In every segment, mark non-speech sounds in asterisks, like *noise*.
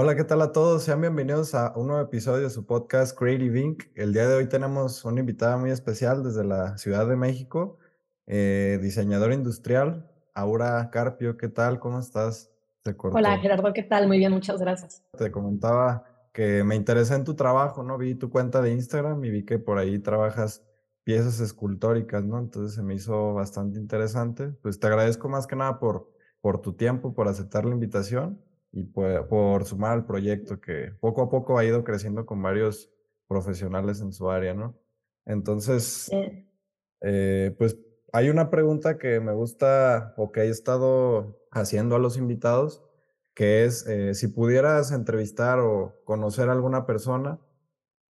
Hola, ¿qué tal a todos? Sean bienvenidos a un nuevo episodio de su podcast Creative Inc. El día de hoy tenemos una invitada muy especial desde la Ciudad de México, eh, diseñador industrial, Aura Carpio. ¿Qué tal? ¿Cómo estás? Hola, Gerardo, ¿qué tal? Muy bien, muchas gracias. Te comentaba que me interesé en tu trabajo, ¿no? Vi tu cuenta de Instagram y vi que por ahí trabajas piezas escultóricas, ¿no? Entonces se me hizo bastante interesante. Pues te agradezco más que nada por, por tu tiempo, por aceptar la invitación y por, sumar al proyecto que poco a poco ha ido creciendo con varios profesionales en su área, ¿no? Entonces, eh, pues hay una pregunta que me gusta o que he estado haciendo a los invitados, que es eh, si pudieras entrevistar o conocer a alguna persona,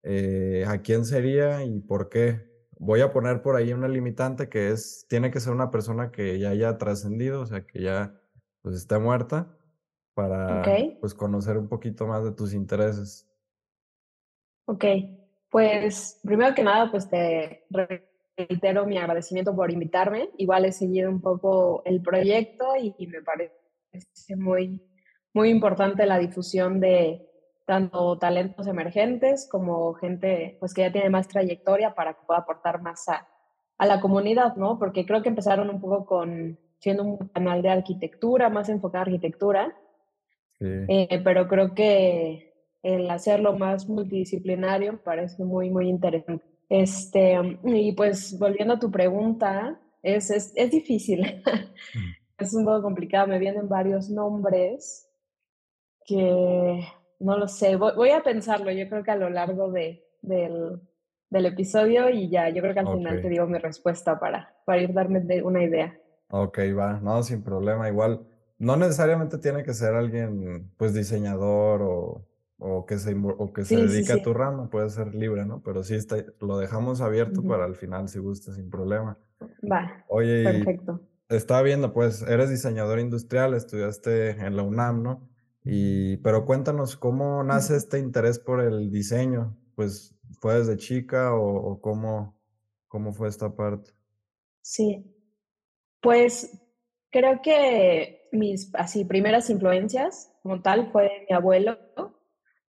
eh, ¿a quién sería y por qué? Voy a poner por ahí una limitante que es, tiene que ser una persona que ya haya trascendido, o sea, que ya pues esté muerta para pues conocer un poquito más de tus intereses. Ok, pues primero que nada, pues te reitero mi agradecimiento por invitarme. Igual he seguido un poco el proyecto y, me parece muy, muy importante la difusión de tanto talentos emergentes como gente pues que ya tiene más trayectoria para que pueda aportar más a, a la comunidad, ¿no? Porque creo que empezaron un poco con siendo un canal de arquitectura, más enfocado a arquitectura, eh, pero creo que el hacerlo más multidisciplinario me parece muy, muy interesante. Este, y pues volviendo a tu pregunta, es, es, es difícil. *laughs* es un poco complicado, me vienen varios nombres que no lo sé, voy, a pensarlo, yo creo que a lo largo de, del, del, episodio y ya, yo creo que al final te digo mi respuesta para, para ir darme una idea. Ok, va, no, sin problema, igual no necesariamente tiene que ser alguien, pues, diseñador o, o que se, o que se dedique a tu rama, puede ser libre, ¿no? Pero sí está, lo dejamos abierto para el final, si gusta, sin problema. Va, Oye, perfecto. Estaba viendo, pues, eres diseñador industrial, estudiaste en la UNAM, ¿no? Y, pero cuéntanos, ¿cómo nace este interés por el diseño? Pues, ¿fue desde chica o, o cómo, cómo fue esta parte? Sí, pues creo que mis así primeras influencias como tal fue mi abuelo,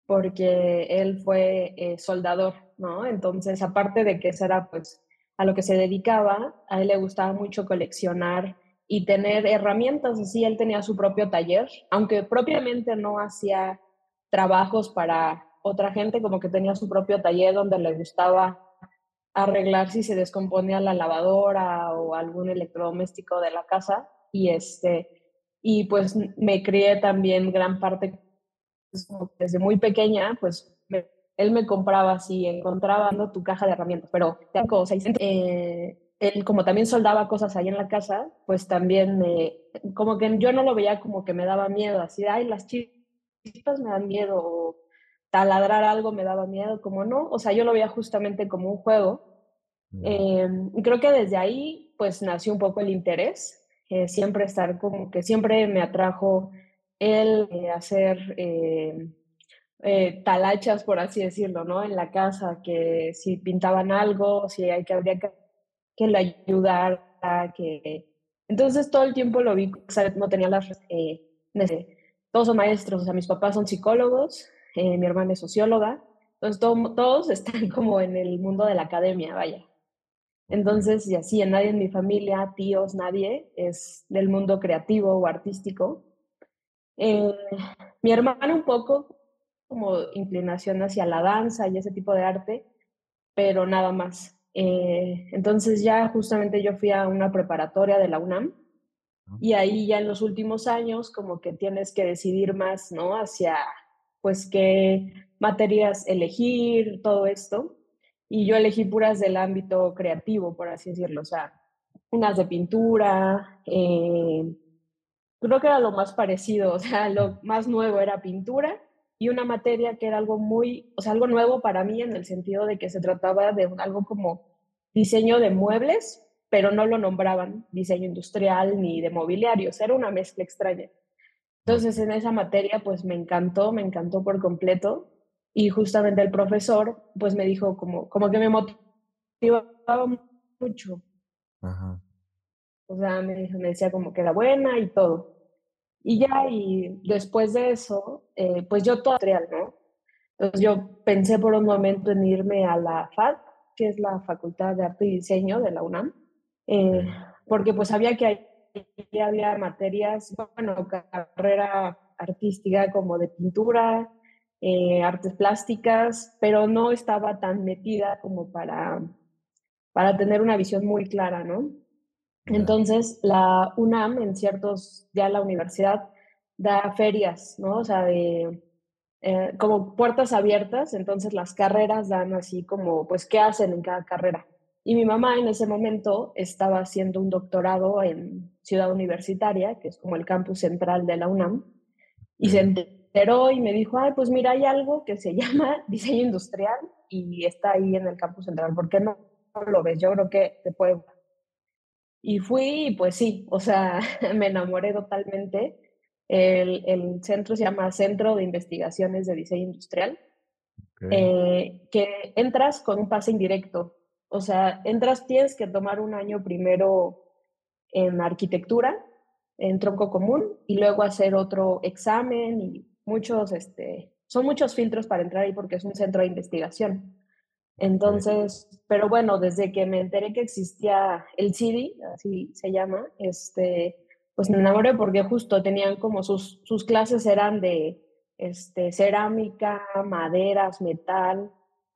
porque él fue eh, soldador, ¿no? Entonces, aparte de que eso era pues a lo que se dedicaba, a él le gustaba mucho coleccionar y tener herramientas, así él tenía su propio taller, aunque propiamente no hacía trabajos para otra gente, como que tenía su propio taller donde le gustaba arreglar si se descomponía la lavadora o algún electrodoméstico de la casa y este y pues me crié también gran parte, pues, desde muy pequeña, pues él me compraba así, encontraba tu caja de herramientas, pero eh, él como también soldaba cosas ahí en la casa, pues también como que yo no lo veía como que me daba miedo, así, ay, las chispas me dan miedo, o taladrar algo me daba miedo, como no, o sea, yo lo veía justamente como un juego. Eh, y creo que desde ahí, pues nació un poco el interés siempre estar como que siempre me atrajo el eh, hacer eh, eh, talachas, por así decirlo, ¿no? En la casa, que si pintaban algo, si hay que, habría que, que le ayudara, que... Entonces todo el tiempo lo vi, no tenía las... todos son maestros, o sea, mis papás son psicólogos, mi hermana es socióloga, entonces todos *laughs* están como en el mundo de la academia, vaya. Entonces, y así, nadie en mi familia, tíos, nadie es del mundo creativo o artístico. Eh, mi hermano un poco como inclinación hacia la danza y ese tipo de arte, pero nada más. Eh, entonces ya justamente yo fui a una preparatoria de la UNAM y ahí ya en los últimos años como que tienes que decidir más, ¿no? Hacia pues qué materias elegir, todo esto y yo elegí puras del ámbito creativo, por así decirlo, o sea, unas de pintura, eh, creo que era lo más parecido, o sea, lo más nuevo era pintura y una materia que era algo muy, o sea, algo nuevo para mí en el sentido de que se trataba de algo como diseño de muebles, pero no lo nombraban diseño industrial ni de mobiliarios, era una mezcla extraña. Entonces en esa materia pues me encantó, me encantó por completo y justamente el profesor, pues me dijo como, como que me motivaba mucho. O sea, me, me decía como que era buena y todo. Y ya, y después de eso, eh, pues yo todo ¿no? Entonces yo pensé por un momento en irme a la FAD, que es la Facultad de Arte y Diseño de la UNAM, eh, porque pues sabía que ahí había materias, bueno, carrera artística como de pintura, eh, artes plásticas, pero no estaba tan metida como para, para tener una visión muy clara, ¿no? Entonces, la UNAM, en ciertos, ya la universidad, da ferias, ¿no? O sea, de eh, como puertas abiertas, entonces las carreras dan así como, pues, ¿qué hacen en cada carrera? Y mi mamá en ese momento estaba haciendo un doctorado en Ciudad Universitaria, que es como el campus central de la UNAM, y se enteró y me dijo, ay, pues mira, hay algo que se *laughs* llama diseño industrial y está ahí en el campus central, ¿por qué no lo ves? Yo creo que te puede... Y fui y pues sí, o sea, *laughs* me enamoré totalmente. El, el, centro se llama Centro de Investigaciones de Diseño Industrial, eh, que entras con un pase indirecto. O sea, entras, tienes que tomar un año primero en arquitectura, en tronco común, y luego hacer otro examen y muchos, este, son muchos filtros para entrar ahí porque es un centro de investigación. Entonces, pero bueno, desde que me enteré que existía el CIDI, así se llama, este, pues me enamoré porque justo tenían como sus, sus clases eran de este, cerámica, maderas, metal,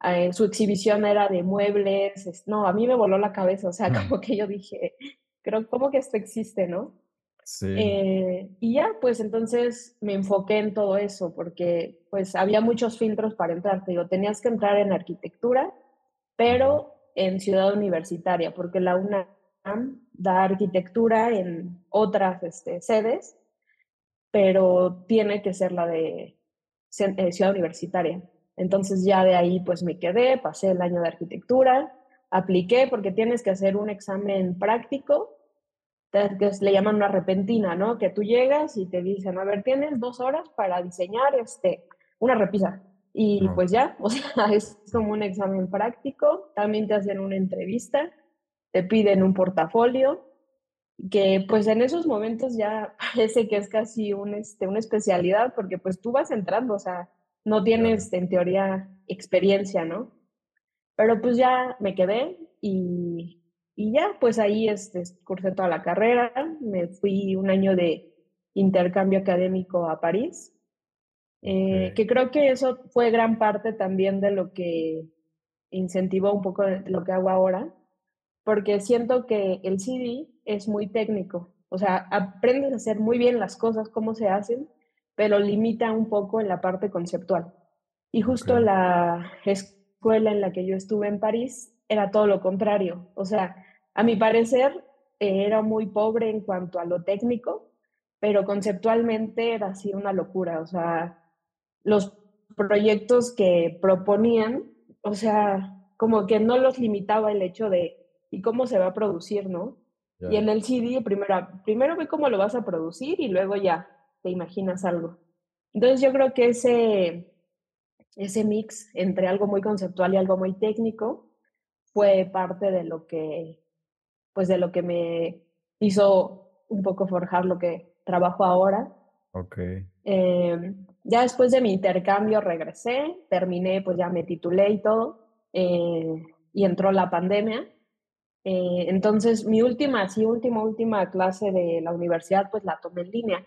eh, su exhibición era de muebles, no, a mí me voló la cabeza, o sea, *laughs* como que yo dije, creo, ¿cómo que esto existe, no? Sí. Eh, y ya, pues entonces me enfoqué en todo eso, porque pues había muchos filtros para entrar. Te digo, tenías que entrar en arquitectura, pero en ciudad universitaria, porque la UNAM da arquitectura en otras este, sedes, pero tiene que ser la de eh, ciudad universitaria. Entonces ya de ahí pues me quedé, pasé el año de arquitectura, apliqué porque tienes que hacer un examen práctico que le llaman una repentina, ¿no? Que tú llegas y te dicen, a ver, tienes dos horas para diseñar este, una repisa. Y pues ya, *laughs* o sea, es como un examen práctico, también te hacen una entrevista, te piden un portafolio, que pues en esos momentos ya *laughs* parece que es casi un, este, una especialidad, porque pues tú vas entrando, o sea, no tienes en teoría experiencia, ¿no? Pero pues ya me quedé y y ya, pues ahí este, cursé toda la carrera, me fui un año de intercambio académico a París, eh, que creo que eso fue gran parte también de lo que incentivó un poco lo que hago ahora, porque siento que el CD es muy técnico, o sea, aprendes a hacer muy bien las cosas, cómo se hacen, pero limita un poco en la parte conceptual. Y justo la escuela en la que yo estuve en París era todo lo contrario, o sea, a mi parecer, eh, era muy pobre en cuanto a lo técnico, pero conceptualmente era así una locura. O sea, los proyectos que proponían, o sea, como que no los limitaba el hecho de, ¿y cómo se va a producir, no? Y en el CD, primero, primero ve cómo lo vas a producir y luego ya te imaginas algo. Entonces yo creo que ese, ese mix entre algo muy conceptual y algo muy técnico fue parte de lo que pues de lo que me hizo un poco forjar lo que trabajo ahora. Ok. Em, ya después de mi intercambio regresé, terminé, pues ya me titulé y todo, eh, y entró la pandemia. Eh, entonces, mi última, sí, última, última clase de la universidad, pues la tomé en línea.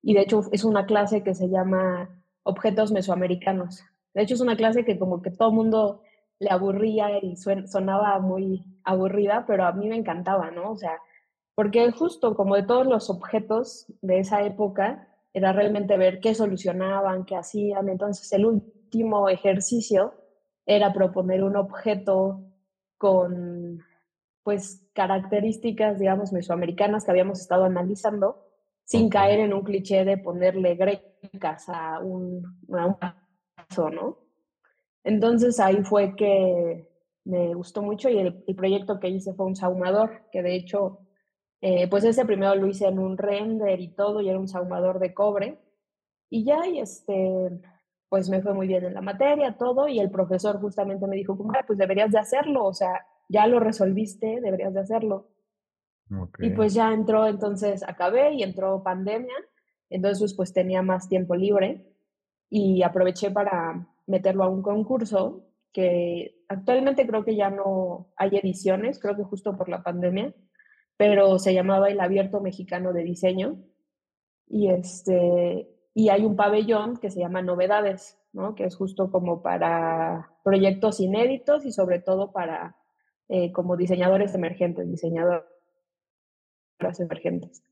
Y de hecho es una clase que se llama Objetos Mesoamericanos. De hecho es una clase que como que todo mundo le aburría y sonaba muy aburrida, pero a mí me encantaba, ¿no? O sea, porque justo como de todos los objetos de esa época, era realmente ver qué solucionaban, qué hacían. Entonces, el último ejercicio era proponer un objeto con, pues, características, digamos, mesoamericanas que habíamos estado analizando, sin caer en un cliché de ponerle grecas a un, a un paso, ¿no? Entonces ahí fue que me gustó mucho y el, proyecto que hice fue un saumador, que de hecho, eh, pues ese primero lo hice en un render y todo, y era un saumador de cobre. Y ya, y este, pues me fue muy bien en la materia, todo, y el profesor justamente me dijo, pues deberías de hacerlo, o sea, ya lo resolviste, deberías de hacerlo. Y pues ya entró, entonces acabé y entró pandemia, Entonces, pues tenía más tiempo libre y aproveché para meterlo a un concurso que actualmente creo que ya no hay ediciones, creo que justo por la pandemia, pero se llamaba el Abierto Mexicano de Diseño. Y, este, y hay un pabellón que se llama Novedades, ¿no? que es justo como para proyectos inéditos y sobre todo para eh, como diseñadores emergentes, diseñadoras emergentes.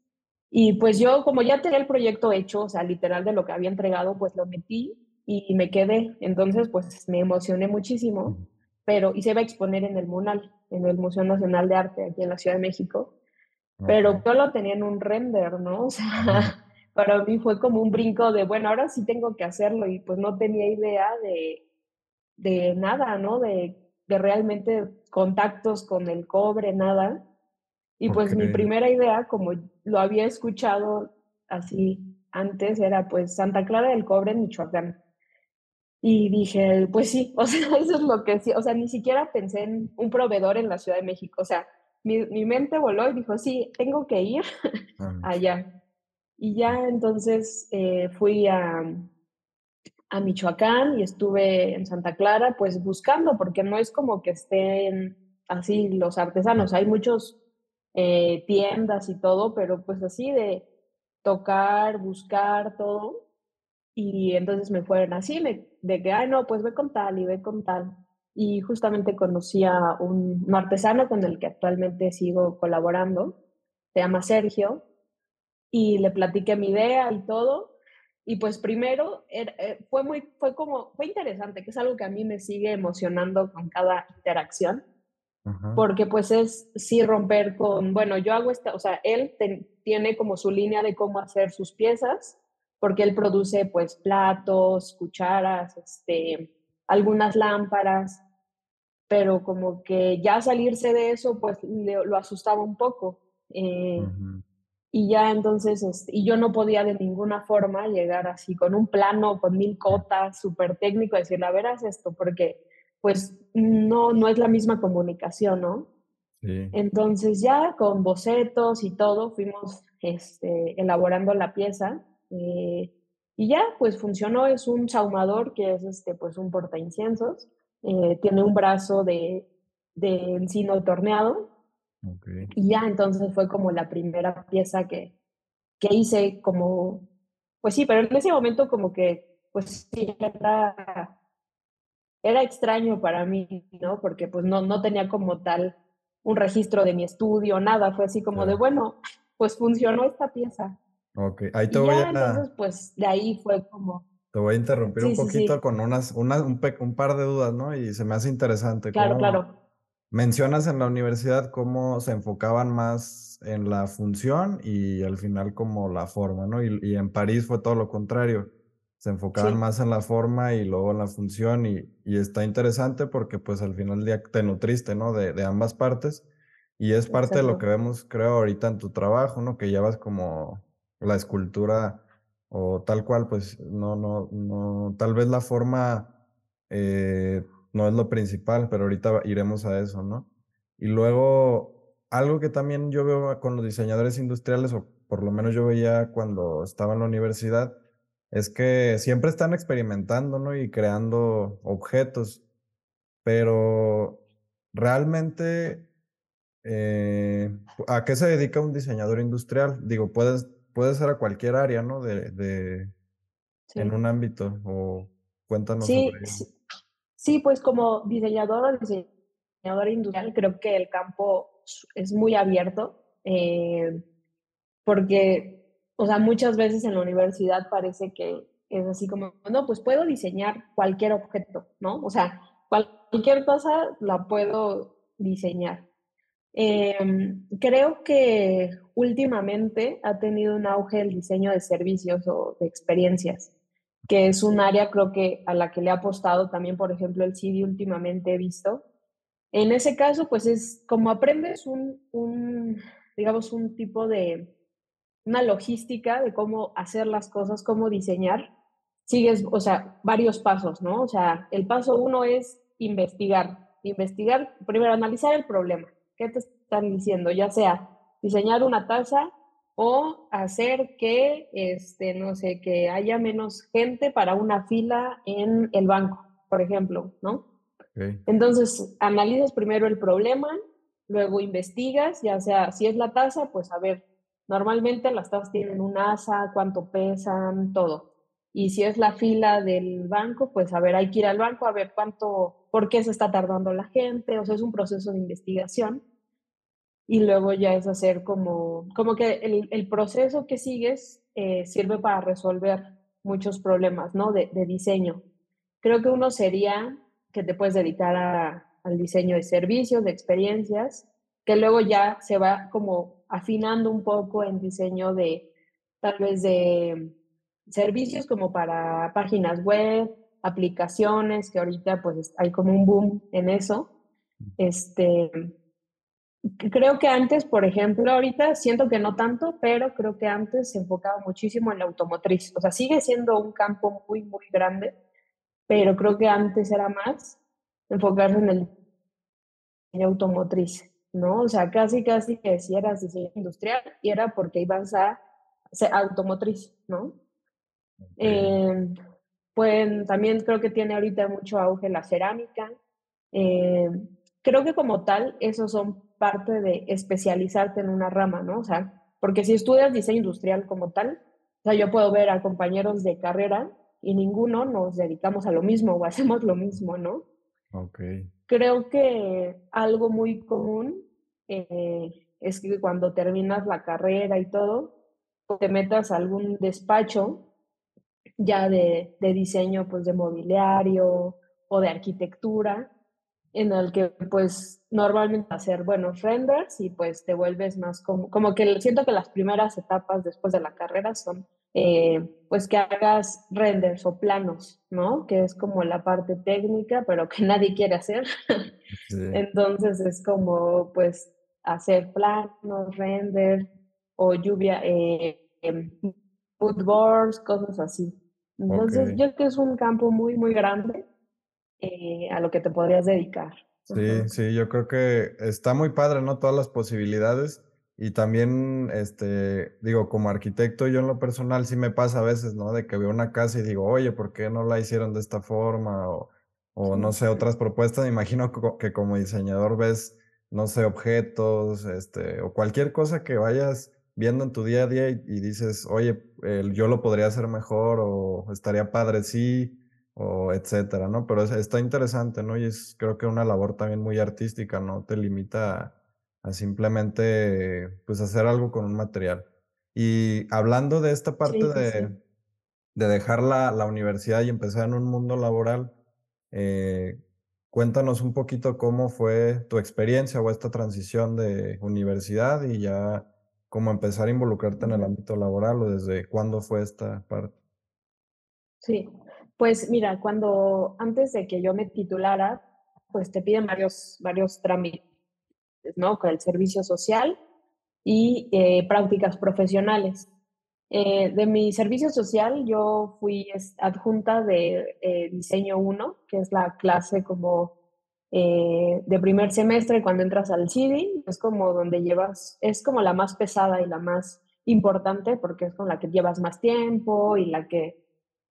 Y pues yo, como ya tenía el proyecto hecho, o sea, literal de lo que había entregado, pues lo metí y me quedé. Entonces, pues me emocioné muchísimo, pero y se va a exponer en el MUNAL, en el Museo Nacional de Arte, aquí en la Ciudad de México. Pero yo lo tenía en un render, ¿no? *laughs* O sea, para mí fue como un brinco de, bueno, ahora sí tengo que hacerlo y pues no tenía idea de, de nada, ¿no? De, de realmente contactos con el cobre, nada. Y pues mi primera idea, como lo había escuchado así antes, era pues Santa Clara del Cobre en Michoacán. Y dije, pues sí, *laughs* o sea, eso es lo que sí, o sea, ni siquiera pensé en un proveedor en la Ciudad de México, o sea, mi, mi mente voló y dijo, sí, tengo que ir *laughs* ah, allá. Y ya entonces eh, fui a, a Michoacán y estuve en Santa Clara, pues buscando, porque no es como que estén así los artesanos, hay muchos eh, tiendas y todo, pero pues así de tocar, buscar todo. Y entonces me fueron así, me, de que, ay, no, pues ve con tal y ve con tal. Y justamente conocí a un, artesano con el que actualmente sigo colaborando, se llama Sergio, y le platiqué mi idea y todo. Y pues primero eh, fue muy, fue como, fue interesante, que es algo que a mí me sigue emocionando con cada interacción porque pues es sí romper con, bueno, yo hago esta, o sea, él tiene como su línea de cómo hacer sus piezas, porque él produce pues platos, cucharas, este, algunas lámparas, pero como que ya salirse de eso pues lo asustaba un poco. Eh, y ya entonces, este, y yo no podía de ninguna forma llegar así con un plano, con mil cotas, súper técnico, decirle, a ver, haz esto, porque pues no, no es la misma comunicación, ¿no? Sí. Entonces ya con bocetos y todo fuimos este, elaborando la pieza eh, y ya pues funcionó, es un saumador que es este, pues un porta inciensos, eh, tiene un brazo de, de encino torneado y ya entonces fue como la primera pieza que, que hice como, pues sí, pero en ese momento como que pues sí, era era extraño para mí, ¿no? Porque pues no, no tenía como tal un registro de mi estudio, nada, fue así como de, bueno, pues funcionó esta pieza. Ok, ahí te voy a... Entonces, pues de ahí fue como... Te voy a interrumpir un poquito con unas, una, un, un, par de dudas, ¿no? Y se me hace interesante. Claro, claro. Mencionas en la universidad cómo se enfocaban más en la función y al final como la forma, ¿no? Y, y en París fue todo lo contrario se enfocaban más en la forma y luego en la función y, y, está interesante porque pues al final día te nutriste, ¿no? De, de ambas partes y es parte de lo que vemos, creo, ahorita en tu trabajo, ¿no? Que llevas como la escultura o tal cual, pues no, no, no, tal vez la forma eh, no es lo principal, pero ahorita iremos a eso, ¿no? Y luego, algo que también yo veo con los diseñadores industriales, o por lo menos yo veía cuando estaba en la universidad, es que siempre están experimentando, ¿no? Y creando objetos, pero realmente, eh, ¿a qué se dedica un diseñador industrial? Digo, puedes, puede ser a cualquier área, ¿no? De, de en un ámbito, o cuéntanos sí, sobre Sí, sí, pues como diseñador o diseñador industrial, creo que el campo es muy abierto, eh, porque o sea, muchas veces en la universidad parece que es así como, no, pues puedo diseñar cualquier objeto, ¿no? O sea, cualquier cosa la puedo diseñar. Em, creo que últimamente ha tenido un auge el diseño de servicios o de experiencias, que es un área creo que a la que le ha apostado también, por ejemplo, el CIDI últimamente he visto. En ese caso, pues es como aprendes un, un digamos, un tipo de una logística de cómo hacer las cosas, cómo diseñar, sigues, o sea, varios pasos, ¿no? O sea, el paso uno es investigar. Investigar, primero analizar el problema. ¿Qué te están diciendo? Ya sea diseñar una taza o hacer que, este, no sé, que haya menos gente para una fila en el banco, por ejemplo, ¿no? Entonces, analizas primero el problema, luego investigas, ya sea, si es la tasa, pues a ver, normalmente las tasas tienen un asa, cuánto pesan, todo. Y si es la fila del banco, pues a ver, hay que ir al banco a ver cuánto, por qué se está tardando la gente, o sea, es un proceso de investigación. Y luego ya es hacer como, como que el, el proceso que sigues eh, sirve para resolver muchos problemas, ¿no? De, de diseño. Creo que uno sería que te puedes dedicar al diseño de servicios, de experiencias, que luego ya se va como afinando un poco en diseño de tal vez de servicios como para páginas web, aplicaciones, que ahorita pues hay como un boom en eso. Este, creo que antes, por ejemplo, ahorita siento que no tanto, pero creo que antes se enfocaba muchísimo en la automotriz. O sea, sigue siendo un campo muy, muy grande, pero creo que antes era más enfocarse en el diseño automotriz, ¿no? O sea, casi, casi que si eras diseño industrial y era porque ibas a ser automotriz, ¿no? Eh, pues también creo que tiene ahorita mucho auge la cerámica. Eh, creo que como tal, esos son parte de especializarte en una rama, ¿no? O sea, porque si estudias diseño industrial como tal, o sea, yo puedo ver a compañeros de carrera y ninguno nos dedicamos a lo mismo o *laughs* hacemos lo mismo, ¿no? Ok. Creo que algo muy común eh, es que cuando terminas la carrera y todo, te metas a algún despacho ya de, de diseño pues de mobiliario o de arquitectura, en el que pues normalmente hacer buenos renders y pues te vuelves más como, como que siento que las primeras etapas después de la carrera son eh, pues que hagas renders o planos, ¿no? Que es como la parte técnica, pero que *laughs* nadie quiere hacer. Entonces es como pues hacer planos, render o lluvia, eh, boards, cosas así. Entonces yo creo que es un campo muy, muy grande eh, a lo que te podrías dedicar. Sí, sí, yo creo que está muy padre, ¿no? Todas las posibilidades. Y también, este, digo, como arquitecto, yo en lo personal sí me pasa a veces, ¿no? De que veo una casa y digo, oye, ¿por qué no la hicieron de esta forma? O, o no sé, otras propuestas. Me imagino que como diseñador ves, no sé, objetos, este, o cualquier cosa que vayas viendo en tu día a día y, dices, oye, yo lo podría hacer mejor o estaría padre, sí, o etcétera, ¿no? Pero está interesante, ¿no? Y es creo que una labor también muy artística, ¿no? Te limita a a simplemente pues hacer algo con un material. Y hablando de esta parte de, de, dejar la, la, universidad y empezar en un mundo laboral, eh, cuéntanos un poquito cómo fue tu experiencia o esta transición de universidad y ya cómo empezar a involucrarte en el ámbito laboral o desde cuándo fue esta parte. Sí, pues mira, cuando antes de que yo me titulara, pues te piden varios, varios trámites ¿no? Con el servicio social y eh, prácticas profesionales. Eh, de mi servicio social, yo fui adjunta de eh, diseño 1, que es la clase como de primer semestre cuando entras al CIDI, es como donde llevas, es como la más pesada y la más importante porque es con la que llevas más tiempo y la que,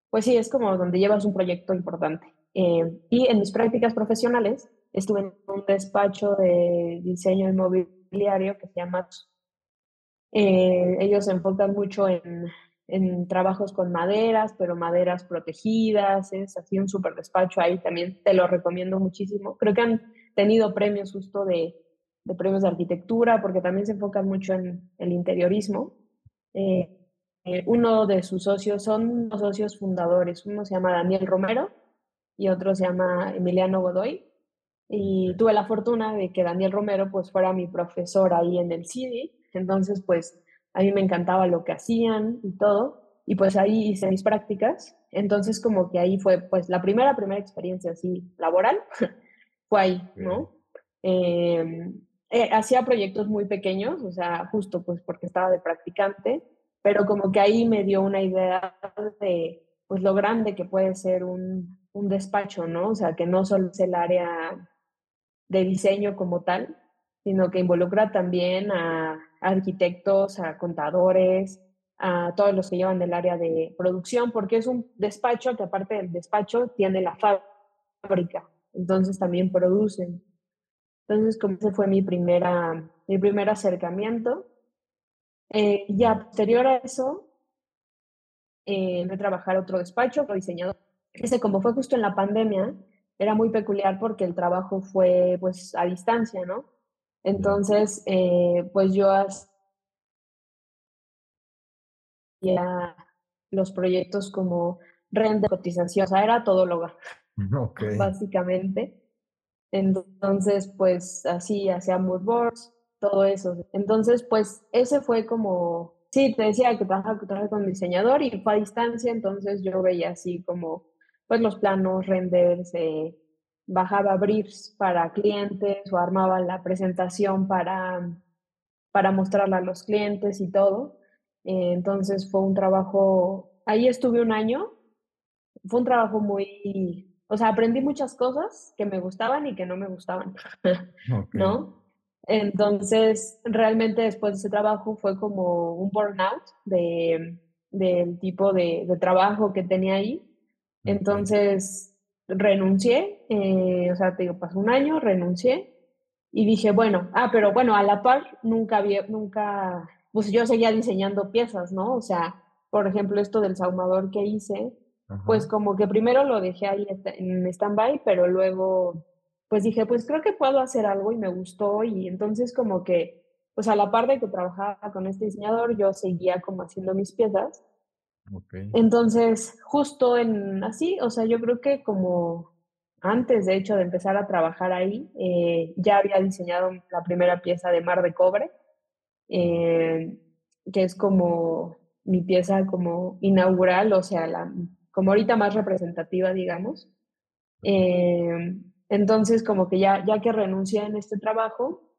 pues sí, es como donde llevas un proyecto importante. y en mis prácticas profesionales, estuve en un despacho de diseño inmobiliario que se llama... Eh, ellos se enfocan mucho en, en, trabajos con maderas, pero maderas protegidas, es así un súper despacho ahí, también te lo recomiendo muchísimo. Creo que han tenido premios justo de, de premios de arquitectura, porque también se enfocan mucho en el interiorismo. Eh, eh, uno de sus socios son los socios fundadores, uno se llama Daniel Romero y otro se llama Emiliano Godoy. Y tuve la fortuna de que Daniel Romero pues fuera mi profesor ahí en el CIDI. Entonces pues a mí me encantaba lo que hacían y todo. Y pues ahí hice mis prácticas. Entonces como que ahí fue pues la primera, primera experiencia así laboral. *laughs* fue ahí, ¿no? Em, eh, hacía proyectos muy pequeños, o sea, justo pues porque estaba de practicante, pero como que ahí me dio una idea de pues lo grande que puede ser un, un despacho, ¿no? O sea, que no solo es el área de diseño como tal, sino que involucra también a arquitectos, a contadores, a todos los que llevan del área de producción, porque es un despacho que aparte del despacho tiene la fábrica, entonces también producen. Entonces, como ese fue mi, primera, mi primer acercamiento. Eh, ya posterior a eso, eh, a trabajar otro despacho, otro diseñador. Ese, como fue justo en la pandemia, era muy peculiar porque el trabajo fue pues a distancia, ¿no? Entonces, eh, pues yo los proyectos como renta, cotización, o sea, era todóloga, okay. *laughs* básicamente. Entonces, pues así hacía mood boards, todo eso. Entonces, pues ese fue como, sí, te decía que trabajaba, trabajaba con diseñador y fue a distancia, entonces yo veía así como, pues los planos, renders, eh, bajaba briefs para clientes o armaba la presentación para, para mostrarla a los clientes y todo. Eh, entonces fue un trabajo, ahí estuve un año, fue un trabajo muy, o sea, aprendí muchas cosas que me gustaban y que no me gustaban, *laughs* ¿no? Entonces, realmente después de ese trabajo fue como un burnout de, del tipo de, de trabajo que tenía ahí. Entonces, renuncié, eh, o sea, te digo, pasó un año, renuncié y dije, bueno, ah, pero bueno, a la par nunca había, nunca pues yo seguía diseñando piezas, ¿no? O sea, por ejemplo, esto del saumador que hice, pues como que primero lo dejé ahí en stand-by, pero luego, pues dije, pues creo que puedo hacer algo y me gustó y entonces como que, pues a la par de que trabajaba con este diseñador, yo seguía como haciendo mis piezas. Okay. Entonces, justo en así, o sea, yo creo que como antes, de hecho, de empezar a trabajar ahí, eh, ya había diseñado la primera pieza de mar de cobre eh, que es como mi pieza como inaugural, o sea, la, como ahorita más representativa, digamos. Eh, entonces, como que ya, ya que renuncié en este trabajo,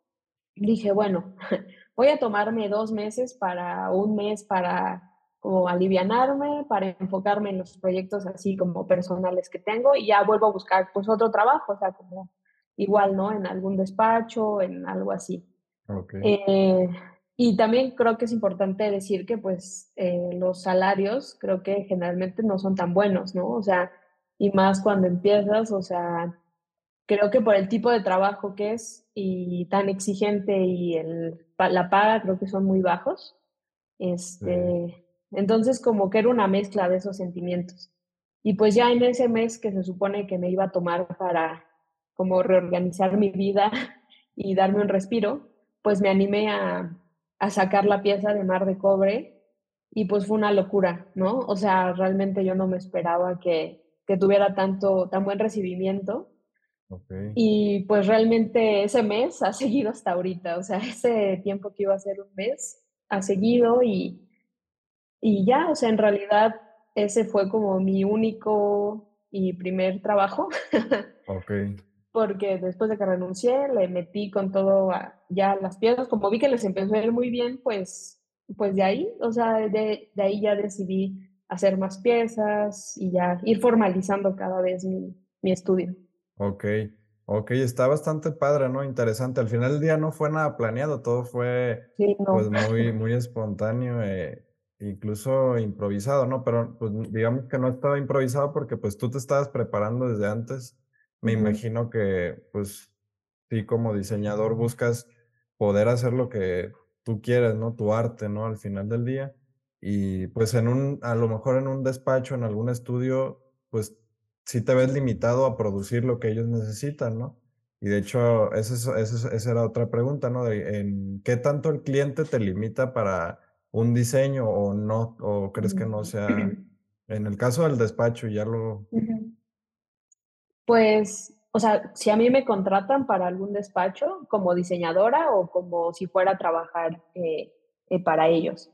dije, bueno, *laughs* voy a tomarme dos meses para, un mes para como alivianarme, para enfocarme en los proyectos así como personales que tengo y ya vuelvo a buscar pues otro trabajo, o sea, como igual, ¿no? En algún despacho, en algo así. Okay. Eh, y también creo que es importante decir que pues eh, los salarios creo que generalmente no son tan buenos, ¿no? O sea, y más cuando empiezas, o sea, creo que por el tipo de trabajo que es y tan exigente y el, la paga creo que son muy bajos. Este, Entonces como que era una mezcla de esos sentimientos. Y pues ya en ese mes que se supone que me iba a tomar para como reorganizar mi vida *laughs* y darme un respiro, pues me animé a, a sacar la pieza de mar de cobre y pues fue una locura, ¿no? O sea, realmente yo no me esperaba que, que tuviera tanto, tan buen recibimiento. Y pues realmente ese mes ha seguido hasta ahorita, o sea, *laughs* ese tiempo que iba a ser un mes ha seguido y, y ya, o sea, en realidad ese fue como mi único y primer trabajo. *laughs* Ok porque después de que renuncié le metí con todo ya las piezas, como vi que les empezó a ir muy bien, pues, pues de ahí, o sea, de, de ahí ya decidí hacer más piezas y ya ir formalizando cada vez mi, mi estudio. Ok, ok, está bastante padre, ¿no? Interesante. Al final del día no fue nada planeado, todo fue pues muy, *laughs* muy espontáneo, eh, incluso improvisado, ¿no? Pero pues digamos que no estaba improvisado porque pues tú te estabas preparando desde antes me imagino que, pues, sí, como diseñador buscas poder hacer lo que tú quieres, ¿no? Tu arte, ¿no? Al final del día. Y pues en un, a lo mejor en un despacho, en algún estudio, pues sí te ves limitado a producir lo que ellos necesitan, ¿no? Y de hecho, esa, esa era otra pregunta, ¿no? De, ¿En qué tanto el cliente te limita para un diseño o no? ¿O crees que no sea? En el caso del despacho, ya lo, pues, o sea, si a mí me contratan para algún despacho como diseñadora o como si fuera a trabajar eh, eh, para ellos.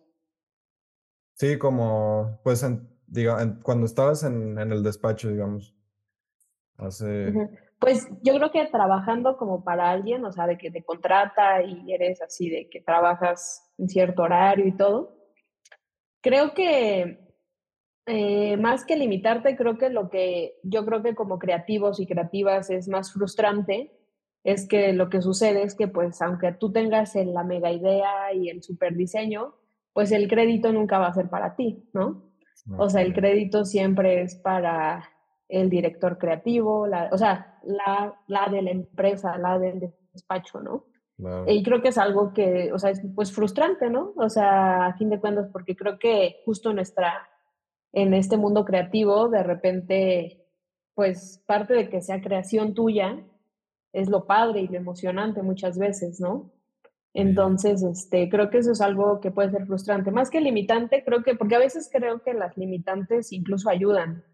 Sí, como, pues, diga, cuando estabas en, el despacho, digamos. Hace... Pues yo creo que trabajando como para alguien, o sea, de que te contrata y eres así, de que trabajas en cierto horario y todo, creo que eh, más que limitarte, creo que lo que yo creo que como creativos y creativas es más frustrante es que lo que sucede es que pues aunque tú tengas la mega idea y el super diseño, pues el crédito nunca va a ser para ti, ¿no? O sea, el crédito siempre es para el director creativo, la, o sea, la, la de la empresa, la del despacho, ¿no? Y creo que es algo que, o sea, es pues frustrante, ¿no? O sea, a fin de cuentas, porque creo que justo nuestra, en este mundo creativo, de repente, pues parte de que sea creación tuya es lo padre y lo emocionante muchas veces, ¿no? Entonces, este, creo que eso es algo que puede ser frustrante. Más que limitante, creo que, porque a veces creo que las limitantes incluso ayudan,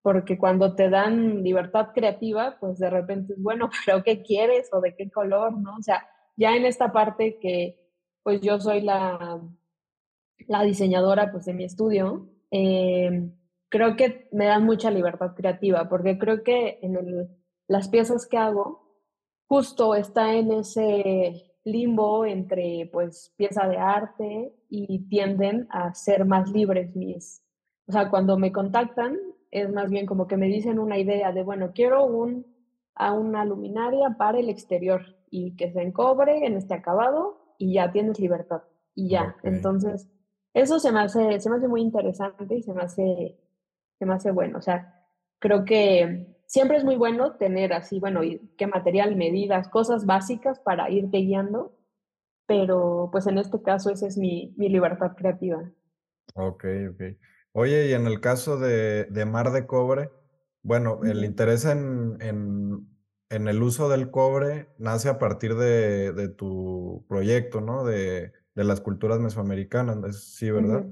porque cuando te dan libertad creativa, pues de repente es, bueno, *laughs* pero ¿qué quieres o de qué color, no? O sea, ya en esta parte que, pues yo soy la, la diseñadora, pues de mi estudio, eh, creo que me dan mucha libertad creativa, porque creo que en el, las piezas que hago, justo está en ese limbo entre pues pieza de arte y tienden a ser más libres mis, o sea, cuando me contactan es más bien como que me dicen una idea de, bueno, quiero un, a una luminaria para el exterior y que se encobre en este acabado y ya tienes libertad y ya. Entonces, eso se me hace, se me hace muy interesante y se me hace, se me hace bueno. O sea, creo que siempre es muy bueno tener así, bueno, qué material, medidas, cosas básicas para irte guiando, pero pues en este caso esa es mi, mi libertad creativa. Ok, ok. Oye, y en el caso de, de Mar de Cobre, bueno, el interés en, en, en, el uso del cobre nace a partir de, de tu proyecto, ¿no? De, de, las culturas mesoamericanas, sí, ¿verdad?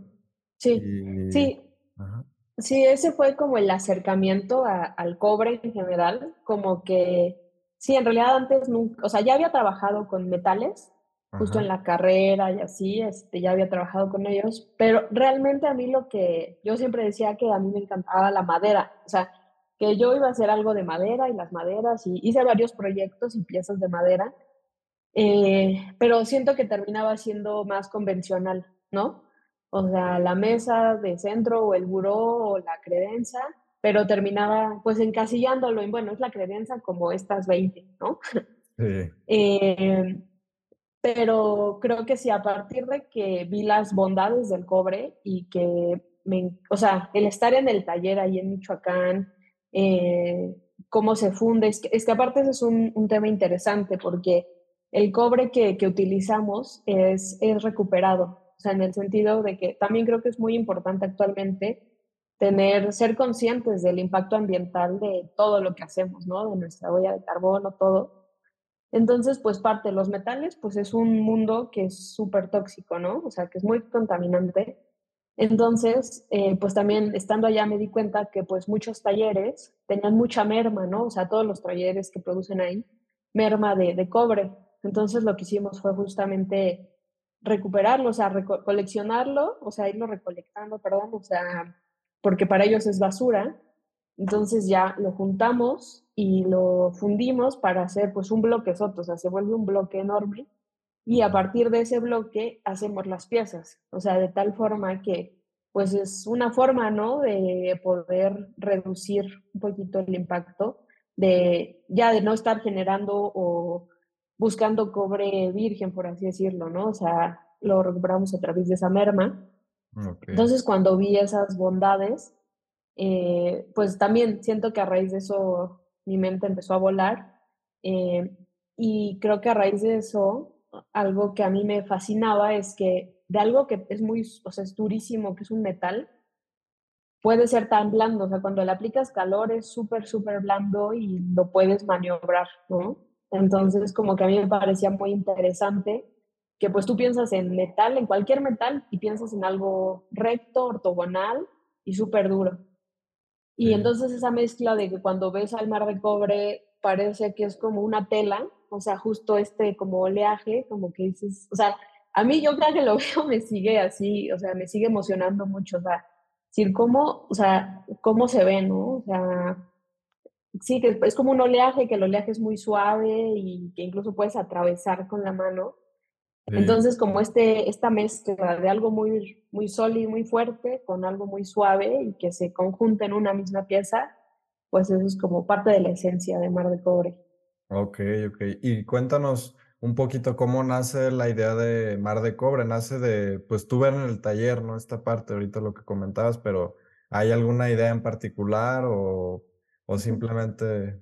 Sí, sí. Ajá. Sí, ese fue como el acercamiento al cobre en general, como que, sí, en realidad antes nunca, o sea, ya había trabajado con metales, justo en la carrera y así, este, ya había trabajado con ellos, pero realmente a mí lo que, yo siempre decía que a mí me encantaba la madera, o sea, que yo iba a hacer algo de madera y las maderas, y hice varios proyectos y piezas de madera, eh, pero siento que terminaba siendo más convencional, ¿no? o sea, la mesa de centro o el buró o la credenza, pero terminaba pues encasillándolo en, bueno, es la credenza como estas 20, ¿no? Sí. *laughs* Eh, pero creo que sí, a partir de que vi las bondades del cobre y que, me, o sea, el estar en el taller ahí en Michoacán, eh, cómo se funde, es que, es que aparte ese es un, un, tema interesante porque el cobre que, que utilizamos es, es recuperado. O sea, en el sentido de que también creo que es muy importante actualmente tener, ser conscientes del impacto ambiental de todo lo que hacemos, ¿no? De nuestra huella de carbono, todo. Entonces, pues parte de los metales, pues es un mundo que es súper tóxico, ¿no? O sea, que es muy contaminante. Entonces, eh, pues también estando allá me di cuenta que pues muchos talleres tenían mucha merma, ¿no? O sea, todos los talleres que producen ahí, merma de, de cobre. Entonces, lo que hicimos fue justamente recuperarlo, o sea, coleccionarlo, o sea, irlo recolectando, perdón, o sea, porque para ellos es basura. Entonces ya lo juntamos y lo fundimos para hacer pues un bloque soto, o sea, se vuelve un bloque enorme y a partir de ese bloque hacemos las piezas, o sea, de tal forma que pues es una forma, ¿no? De poder reducir un poquito el impacto de ya de no estar generando o buscando cobre virgen, por así decirlo, ¿no? O sea, lo recuperamos a través de esa merma. Entonces, cuando vi esas bondades, eh, pues también siento que a raíz de eso mi mente empezó a volar. Eh, y creo que a raíz de eso, algo que a mí me fascinaba es que de algo que es muy, o sea, es durísimo, que es un metal, puede ser tan blando. O sea, cuando le aplicas calor es súper, súper blando y lo puedes maniobrar, ¿no? Entonces, como que a mí me parecía muy interesante que pues tú piensas en metal, en cualquier metal, y piensas en algo recto, ortogonal y súper duro. Y entonces esa mezcla de que cuando ves al mar de cobre parece que es como una tela, o sea, justo este como oleaje, como que dices, o sea, a mí yo cada que lo *laughs* veo me sigue así, o sea, me sigue emocionando mucho, o sea, decir cómo, o sea, cómo se ve, ¿no? O sea, sí, que es como un oleaje, que el oleaje es muy suave y que incluso puedes atravesar con la mano. Entonces, como este, esta mezcla de algo muy, muy sólido, muy fuerte, con algo muy suave y que se conjunta en una misma pieza, pues eso es como parte de la esencia de Mar de Cobre. Ok, ok. Y cuéntanos un poquito cómo nace la idea de Mar de Cobre. Nace de, pues tú ver en el taller, ¿no? Esta parte, ahorita lo que comentabas, pero ¿hay alguna idea en particular o, o simplemente...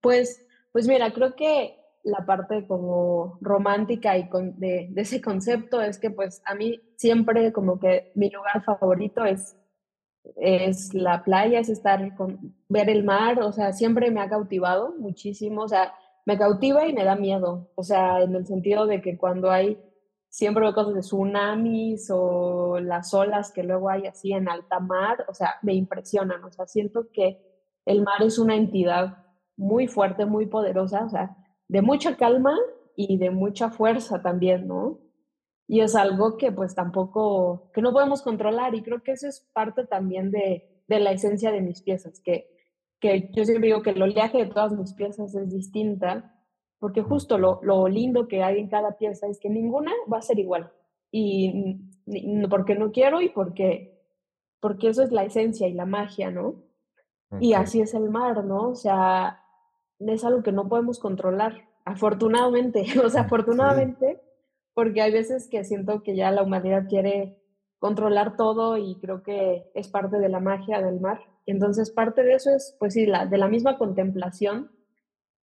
Pues, pues mira, creo que la parte como romántica y con, de, de ese concepto es que pues a mí siempre como que mi lugar favorito es es la playa, es estar con, ver el mar, o sea, siempre me ha cautivado muchísimo, o sea, me cautiva y me da miedo, o sea, en el sentido de que cuando hay, siempre veo cosas de tsunamis o las olas que luego hay así en alta mar, o sea, me impresionan, o sea, siento que el mar es una entidad muy fuerte, muy poderosa, o sea, de mucha calma y de mucha fuerza también, ¿no? Y es algo que pues tampoco, que no podemos controlar y creo que eso es parte también de, de la esencia de mis piezas, que, que yo siempre digo que el oleaje de todas mis piezas es distinta, porque justo lo, lo lindo que hay en cada pieza es que ninguna va a ser igual. Y porque no quiero y porque, porque eso es la esencia y la magia, ¿no? Y ok, así es el mar, ¿no? O sea, es algo que no podemos controlar, afortunadamente, *laughs* o sea, *laughs* afortunadamente, porque hay veces que siento que ya la humanidad quiere controlar todo y creo que es parte de la magia del mar. Entonces, parte de eso es, pues sí, la, de la misma contemplación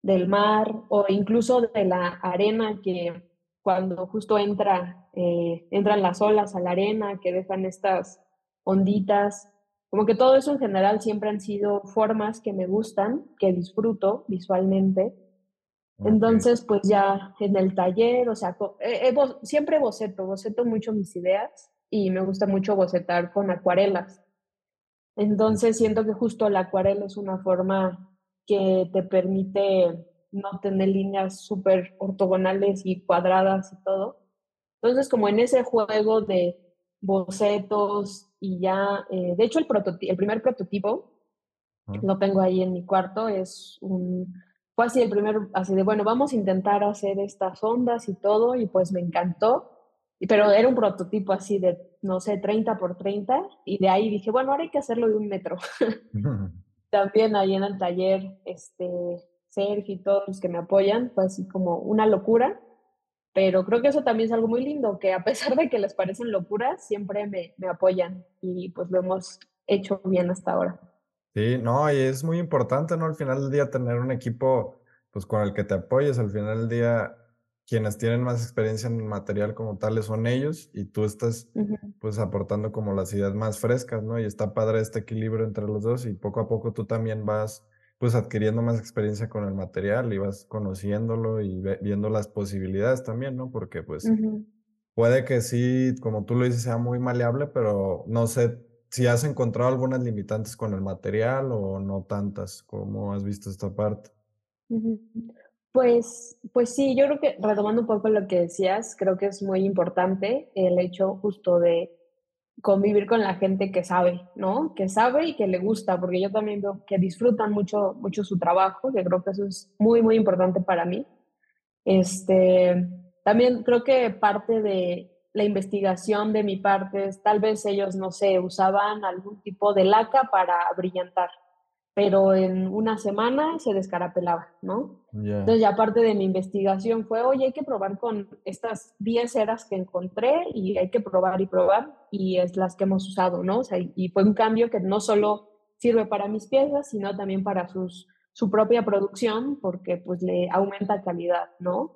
del mar o incluso de la arena que cuando justo entra, eh, entran las olas a la arena, que dejan estas onditas, como que todo eso en general siempre han sido formas que me gustan, que disfruto visualmente. Entonces, pues ya en el taller, o sea, eh, eh, bo- siempre boceto, boceto mucho mis ideas y me gusta mucho bocetar con acuarelas. Entonces, siento que justo la acuarela es una forma que te permite no tener líneas súper ortogonales y cuadradas y todo. Entonces, como en ese juego de bocetos y ya, eh, de hecho, el, el primer prototipo ah, lo tengo ahí en mi cuarto, es un, fue así el primer, así de, bueno, vamos a intentar hacer estas ondas y todo, y pues me encantó, pero era un prototipo así de, no sé, 30 por 30 y de ahí dije, bueno, ahora hay que hacerlo de un metro. *laughs* *laughs* También ahí en el taller, este, Sergio y todos los que me apoyan, fue así como una locura, pero creo que eso también es algo muy lindo, que a pesar de que les parecen locuras, siempre me, me apoyan y pues lo hemos hecho bien hasta ahora. Sí, no, y es muy importante, ¿no? Al final del día tener un equipo, pues con el que te apoyes. Al final del día, quienes tienen más experiencia en el material como tales son ellos y tú estás, pues aportando como las ideas más frescas, ¿no? Y está padre este equilibrio entre los dos y poco a poco tú también vas, pues adquiriendo más experiencia con el material y vas conociéndolo y viendo las posibilidades también, ¿no? Porque pues. Puede que sí, como tú lo dices, sea muy maleable, pero no sé si has encontrado algunas limitantes con el material o no tantas. ¿Cómo has visto esta parte? Pues, pues sí, yo creo que retomando un poco lo que decías, creo que es muy importante el hecho justo de convivir con la gente que sabe, ¿no? Que sabe y que le gusta, porque yo también veo que disfrutan mucho, mucho su trabajo, que creo que eso es muy, muy importante para mí. Este, también creo que parte de la investigación de mi parte es, tal vez ellos, no sé, usaban algún tipo de laca para brillantar, pero en una semana se descarapelaba, ¿no? Entonces, ya parte de mi investigación fue, oye, hay que probar con estas 10 ceras que encontré y hay que probar y probar, y es las que hemos usado, ¿no? O sea, y fue un cambio que no solo sirve para mis piezas, sino también para sus, su propia producción, porque pues le aumenta calidad, ¿no?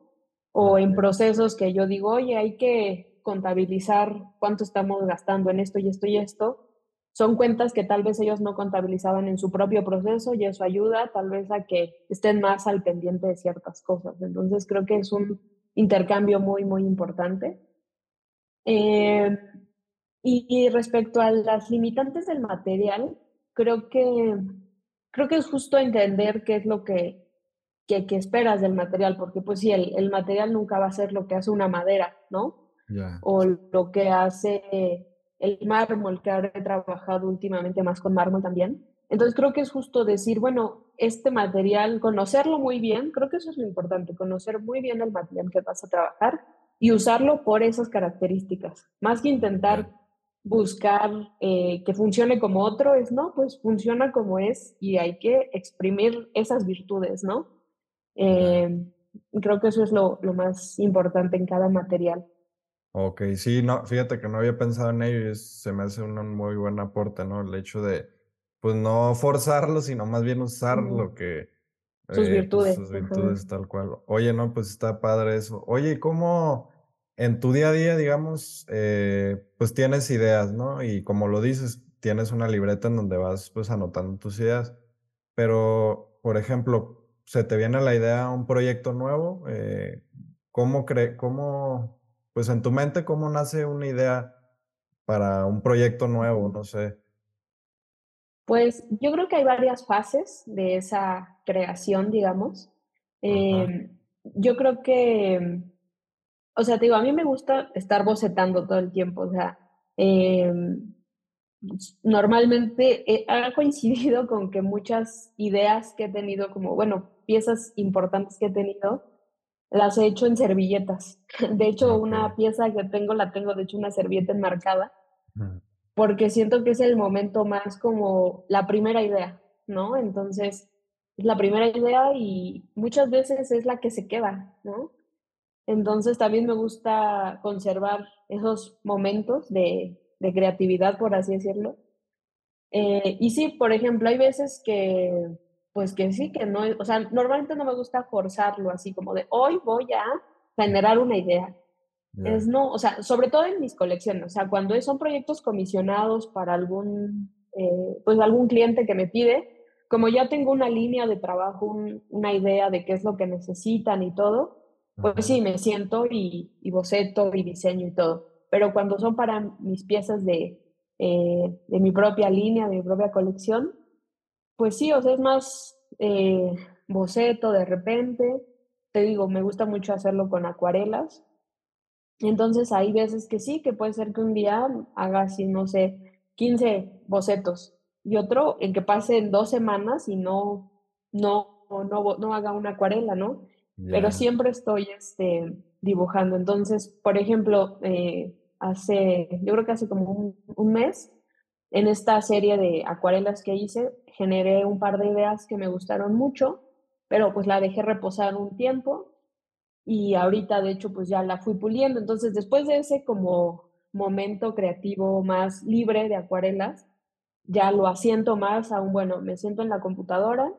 O en procesos que yo digo, oye, hay que contabilizar cuánto estamos gastando en esto y esto y esto, son cuentas que tal vez ellos no contabilizaban en su propio proceso y eso ayuda tal vez a que estén más al pendiente de ciertas cosas. Entonces creo que es un intercambio muy, muy importante. Eh, y, respecto a las limitantes del material, creo que, creo que es justo entender qué es lo que, que, que esperas del material, porque pues sí, el, el material nunca va a ser lo que hace una madera, ¿no? O lo que hace el mármol, que ahora he trabajado últimamente más con mármol también. Entonces creo que es justo decir, bueno, este material, conocerlo muy bien, creo que eso es lo importante, conocer muy bien el material que vas a trabajar y usarlo por esas características, más que intentar buscar eh, que funcione como otro, es no, pues funciona como es y hay que exprimir esas virtudes, ¿no? Eh, creo que eso es lo, lo, más importante en cada material. Ok, sí, no, fíjate que no había pensado en ello y se me hace un muy buen aporte, ¿no? El hecho de, pues no forzarlo, sino más bien usar lo que... Sus eh, pues, virtudes. sus virtudes, tal cual. Oye, no, pues está padre eso. Oye, ¿cómo en tu día a día, digamos, eh, pues tienes ideas, ¿no? Y como lo dices, tienes una libreta en donde vas pues anotando tus ideas, pero, por ejemplo, se te viene la idea un proyecto nuevo, eh, ¿cómo cree, cómo, pues en tu mente, cómo nace una idea para un proyecto nuevo? No sé. Pues yo creo que hay varias fases de esa creación, digamos. Em, yo creo que, o sea, te digo, a mí me gusta estar bocetando todo el tiempo, o sea, em, normalmente eh, ha coincidido con que muchas ideas que he tenido, como, bueno, piezas importantes que he tenido, las he hecho en servilletas. *laughs* De hecho, una pieza que tengo, la tengo, de hecho, una servilleta enmarcada, porque siento que es el momento más como la primera idea, ¿no? Entonces, es la primera idea y muchas veces es la que se queda, ¿no? Entonces, también me gusta conservar esos momentos de, de creatividad, por así decirlo. Eh, y sí, por ejemplo, hay veces que, pues que sí, que no, o sea, normalmente no me gusta forzarlo así como de hoy voy a generar una idea. Es no, o sea, sobre todo en mis colecciones, o sea, cuando son proyectos comisionados para algún, eh, pues algún cliente que me pide, como ya tengo una línea de trabajo, una idea de qué es lo que necesitan y todo, pues sí, me siento y, y boceto y diseño y todo pero cuando son para mis piezas de, eh, de mi propia línea, de mi propia colección, pues sí, o sea, es más eh, boceto de repente. Te digo, me gusta mucho hacerlo con acuarelas. Entonces hay veces que sí, que puede ser que un día haga así, no sé, 15 bocetos y otro en que pasen dos semanas y no, no, no, no haga una acuarela, ¿no? Pero siempre estoy este, dibujando. Entonces, por ejemplo, eh, hace, yo creo que hace como un, mes, en esta serie de acuarelas que hice, generé un par de ideas que me gustaron mucho, pero pues la dejé reposar un tiempo y ahorita de hecho pues ya la fui puliendo. Entonces después de ese como momento creativo más libre de acuarelas, ya lo asiento más a un, bueno, me siento en la computadora,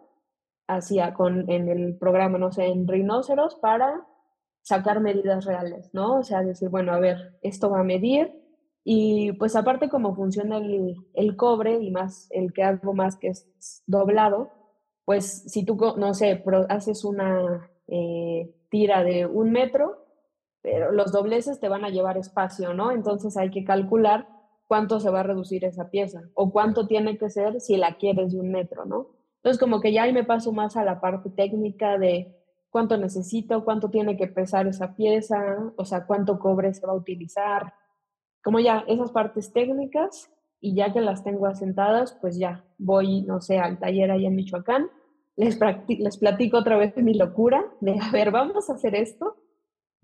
hacía con, en el programa, no sé, en Rhinoceros para sacar medidas reales, ¿no? O sea, decir, bueno, a ver, esto va a medir y pues aparte como funciona el, el cobre y más el que hago más que es doblado, pues si tú, no sé, haces una eh, tira de un metro, pero los dobleces te van a llevar espacio, ¿no? Entonces hay que calcular cuánto se va a reducir esa pieza o cuánto tiene que ser si la quieres de un metro, ¿no? Entonces como que ya ahí me paso más a la parte técnica de cuánto necesito, cuánto tiene que pesar esa pieza, o sea, cuánto cobre se va a utilizar, como ya esas partes técnicas y ya que las tengo asentadas, pues ya voy, no sé, al taller ahí en Michoacán, les, les platico otra vez mi locura de, a ver, vamos a hacer esto.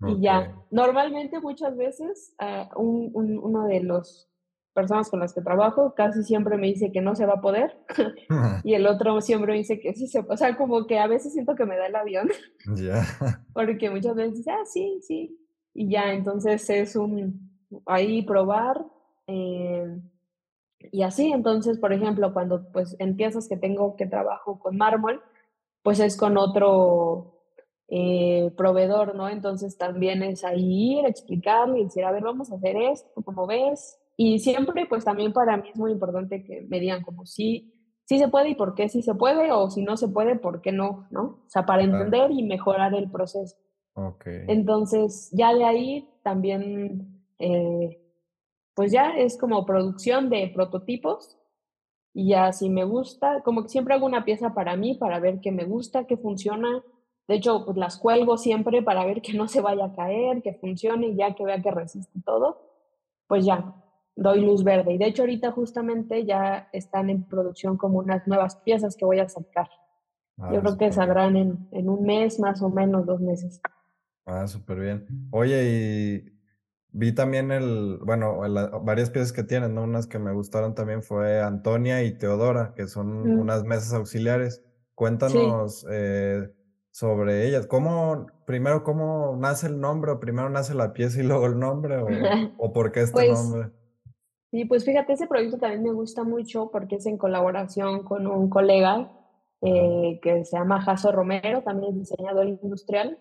Y ya, normalmente muchas veces uh, un, uno de los personas con las que trabajo casi siempre me dice que no se va a poder *laughs* y el otro siempre me dice que sí se. O sea, como que a veces siento que me da el avión. Ya. *laughs* Porque muchas veces dice, ah, sí, sí. Y ya, entonces es un ahí probar. Eh, y así, entonces, por ejemplo, cuando pues empiezas que tengo que trabajo con mármol, pues es con otro eh, proveedor, ¿no? Entonces también es ahí ir, explicarle y decir, a ver, vamos a hacer esto, como ves, y siempre, pues también para mí es muy importante que me digan como si sí se puede y por qué sí se puede, o si no se puede, por qué no, ¿no? O sea, para entender y mejorar el proceso. Okay. Entonces, ya de ahí también, eh, pues ya es como producción de prototipos. Y ya si me gusta, como que siempre hago una pieza para mí, para ver qué me gusta, qué funciona. De hecho, pues las cuelgo siempre para ver que no se vaya a caer, que funcione, ya que vea que resiste todo, pues ya, doy luz verde. Y de hecho ahorita justamente ya están en producción como unas nuevas piezas que voy a sacar. Ah, Yo creo que saldrán en, en, un mes, más o menos, dos meses. Ah, súper bien. Oye, y vi también el, bueno, varias piezas que tienen, ¿no? Unas que me gustaron también fue Antonia y Teodora, que son unas mesas auxiliares. Cuéntanos, eh, sobre ellas. ¿Cómo, primero, cómo nace el nombre o primero nace la pieza y *laughs* luego el nombre o, *laughs* o por qué este Pues nombre? sí, pues fíjate, ese proyecto también me gusta mucho porque es en colaboración con un colega eh, que se llama Jaso Romero, también es diseñador industrial.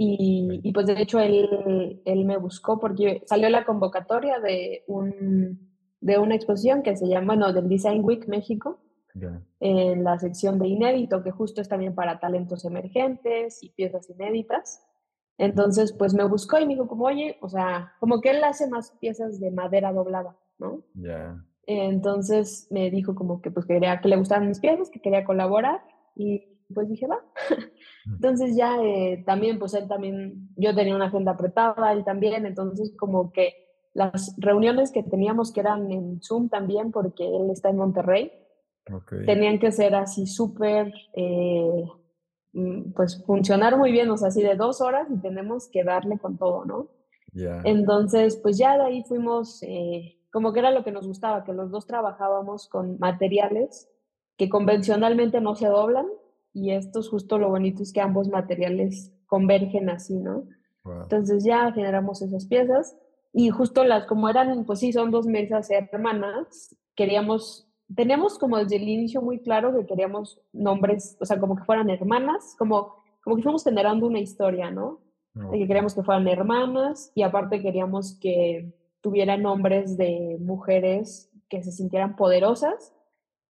Y, y pues de hecho él, él me buscó porque salió la convocatoria de, un, de una exposición que se llama, bueno, del Design Week México, ya, en la sección de inédito, que justo es también para talentos emergentes y piezas inéditas. Entonces, pues me buscó y me dijo como, oye, o sea, como que él hace más piezas de madera doblada, ¿no? ya, Entonces me dijo como que pues quería que le gustaban mis piezas, que quería colaborar y pues dije, va. *laughs* Entonces ya eh, también, pues él también, yo tenía una agenda apretada, él también, entonces como que las reuniones que teníamos que eran en Zoom también, porque él está en Monterrey, tenían que ser así súper, eh, mm, pues funcionar muy bien, o sea, así de dos horas y tenemos que darle con todo, ¿no? Entonces, pues ya de ahí fuimos, eh, como que era lo que nos gustaba, que los dos trabajábamos con materiales que convencionalmente no se doblan y esto es justo lo bonito es que ambos materiales convergen así, ¿no? guau, Entonces ya generamos esas piezas y justo las, como eran, pues sí, son dos mesas hermanas, queríamos, teníamos como desde el inicio muy claro que queríamos nombres, o sea, como que fueran hermanas, como, como que fuimos generando una historia, ¿no? De que queríamos que fueran hermanas y aparte queríamos que tuvieran nombres de mujeres que se sintieran poderosas,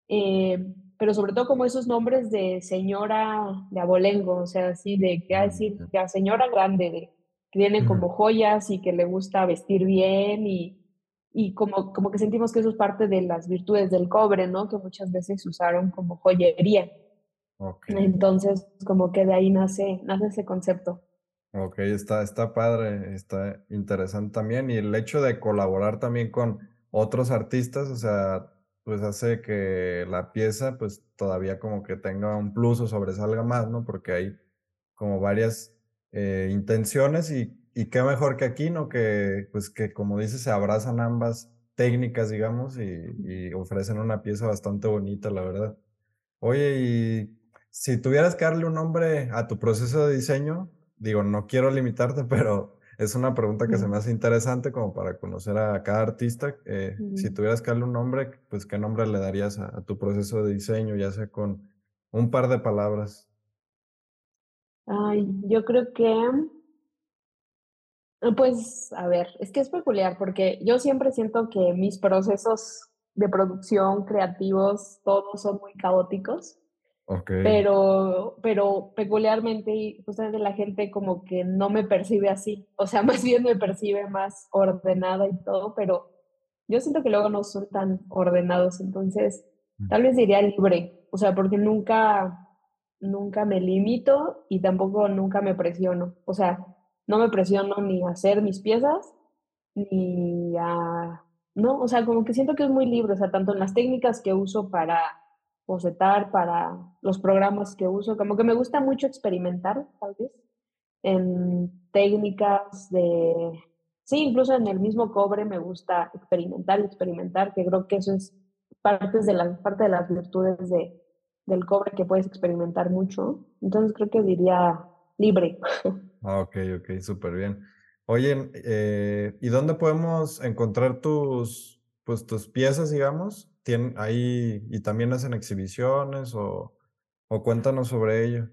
eh, pero sobre todo como esos nombres de señora de abolengo, o sea, así de que a decir, la señora grande, de, que tiene como joyas y que le gusta vestir bien y, y como, como que sentimos que eso es parte de las virtudes del cobre, ¿no? Que muchas veces usaron como joyería. okey. Entonces, como que de ahí nace, nace ese concepto. Ok, está, está padre, está interesante también. Y el hecho de colaborar también con otros artistas, o sea, pues hace que la pieza pues todavía como que tenga un plus o sobresalga más, ¿no? Porque hay como varias eh, intenciones y, y qué mejor que aquí, ¿no? Que pues que como dices, se abrazan ambas técnicas, digamos, y, y ofrecen una pieza bastante bonita, la verdad. Oye, y si tuvieras que darle un nombre a tu proceso de diseño, digo, no quiero limitarte, *laughs* pero es una pregunta que se me hace interesante como para conocer a cada artista. eh, si tuvieras que darle un nombre, pues, ¿qué nombre le darías a, a tu proceso de diseño, ya sea con un par de palabras? Ay, yo creo que, eh, pues, a ver, es que es peculiar porque yo siempre siento que mis procesos de producción creativos, todos son muy caóticos, Ok, pero, pero peculiarmente y justamente la gente como que no me percibe así, o sea, *laughs* más bien me percibe más ordenada y todo, pero yo siento que luego no son tan ordenados, entonces tal vez diría libre, o sea, porque nunca, nunca me limito y tampoco nunca me presiono, o sea, no me presiono ni a hacer mis piezas, ni a, no, o sea, como que siento que es muy libre, o sea, tanto en las técnicas que uso para bocetar, para los programas que uso, como que me gusta mucho experimentar, tal vez, en técnicas de sí, incluso en el mismo cobre me gusta experimentar experimentar, que creo que eso es partes de las parte de las virtudes de del cobre que puedes experimentar mucho. Entonces, creo que diría libre. *laughs* ah, ok, ok, súper bien. Oye, eh, ¿y dónde podemos encontrar tus, pues, tus piezas, digamos? ¿Tienen ahí y también hacen exhibiciones o, o cuéntanos sobre ello?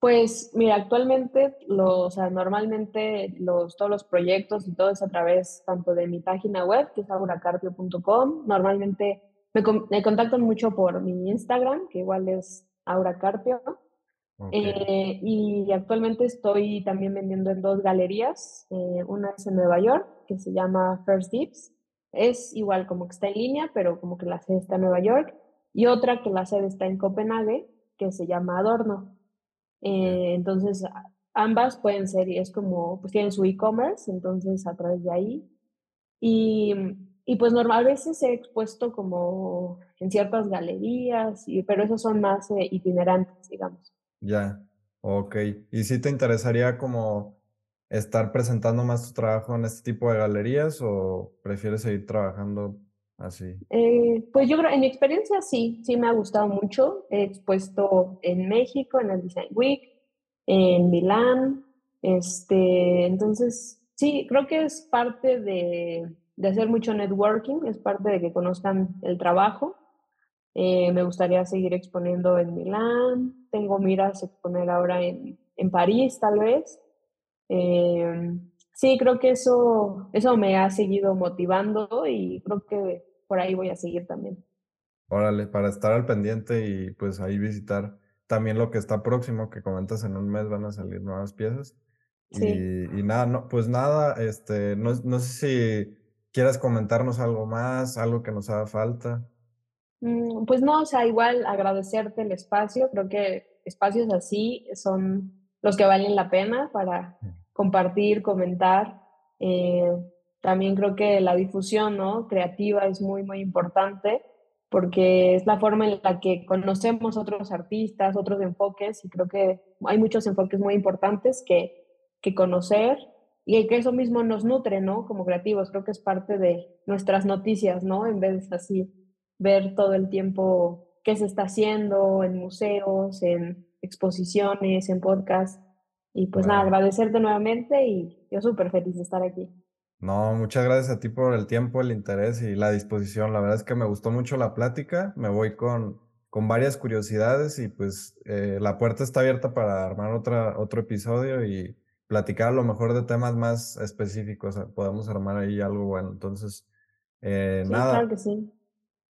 Pues mira, actualmente, lo o sea, normalmente los todos los proyectos y todo es a través tanto de mi página web, que es auracarpio.com. Normalmente me me contactan mucho por mi Instagram, que igual es auracarpio. Eh, y actualmente estoy también vendiendo en 2 galerías, eh, una es en Nueva York, que se llama First Dips. Es igual como que está en línea, pero como que la sede está en Nueva York, y otra que la sede está en Copenhague, que se llama Adorno. Eh, entonces, ambas pueden ser, y es como, pues tienen su e-commerce, entonces a través de ahí. Y, y pues normal, a veces he expuesto como en ciertas galerías, y, pero esos son más eh, itinerantes, digamos. ya, okey. ¿Y sí te interesaría como estar presentando más tu trabajo en este tipo de galerías o prefieres seguir trabajando así? Eh, pues yo creo, en mi experiencia sí, sí me ha gustado mucho. He expuesto en México, en el Design Week, en Milán. Este, entonces, sí, creo que es parte de, de hacer mucho networking, es parte de que conozcan el trabajo. Eh, me gustaría seguir exponiendo en Milán, tengo miras exponer ahora en, en París tal vez. Eh, sí, creo que eso, eso me ha seguido motivando y creo que por ahí voy a seguir también. Órale, para estar al pendiente y pues ahí visitar también lo que está próximo, que comentas en un mes van a salir nuevas piezas. Y, y nada, no, pues nada, este, no, no sé si quieras comentarnos algo más, algo que nos haga falta. Mm, pues no, o sea, igual agradecerte el espacio, creo que espacios así son los que valen la pena para compartir, comentar. Eh, también creo que la difusión ¿no? creativa es muy, muy importante porque es la forma en la que conocemos otros artistas, otros enfoques, y creo que hay muchos enfoques muy importantes que, que conocer y que eso mismo nos nutre, ¿no? Como creativos, creo que es parte de nuestras noticias, ¿no? En vez de así ver todo el tiempo qué se está haciendo en museos, en exposiciones, en podcasts. Y pues nada, agradecerte nuevamente y yo súper feliz de estar aquí. No, muchas gracias a ti por el tiempo, el interés y la disposición. La verdad es que me gustó mucho la plática. Me voy con, con varias curiosidades y pues eh, la puerta está abierta para armar otra, otro episodio y platicar a lo mejor de temas más específicos. Podemos armar ahí algo bueno. Entonces, eh, sí, nada. Claro que sí.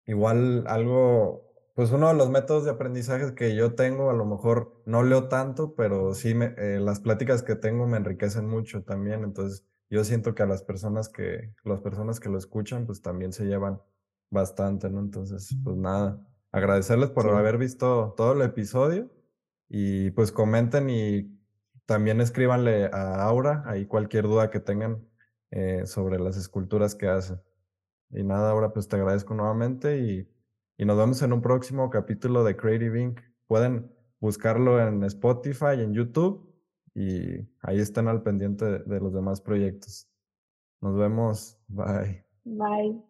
Igual algo, pues uno de los métodos de aprendizaje que yo tengo, a lo mejor no leo tanto, pero sí me, eh, las pláticas que tengo me enriquecen mucho también. Entonces, yo siento que a las personas que, las personas que lo escuchan, pues también se llevan bastante, ¿no? Entonces, pues nada, agradecerles por haber visto todo el episodio y pues comenten y también escríbanle a Aura ahí cualquier duda que tengan eh, sobre las esculturas que hace. Y nada, Aura, pues te agradezco nuevamente y, y nos vemos en un próximo capítulo de Creative Inc. Pueden buscarlo en Spotify, en YouTube y ahí están al pendiente de, los demás proyectos. Nos vemos. Bye. Bye.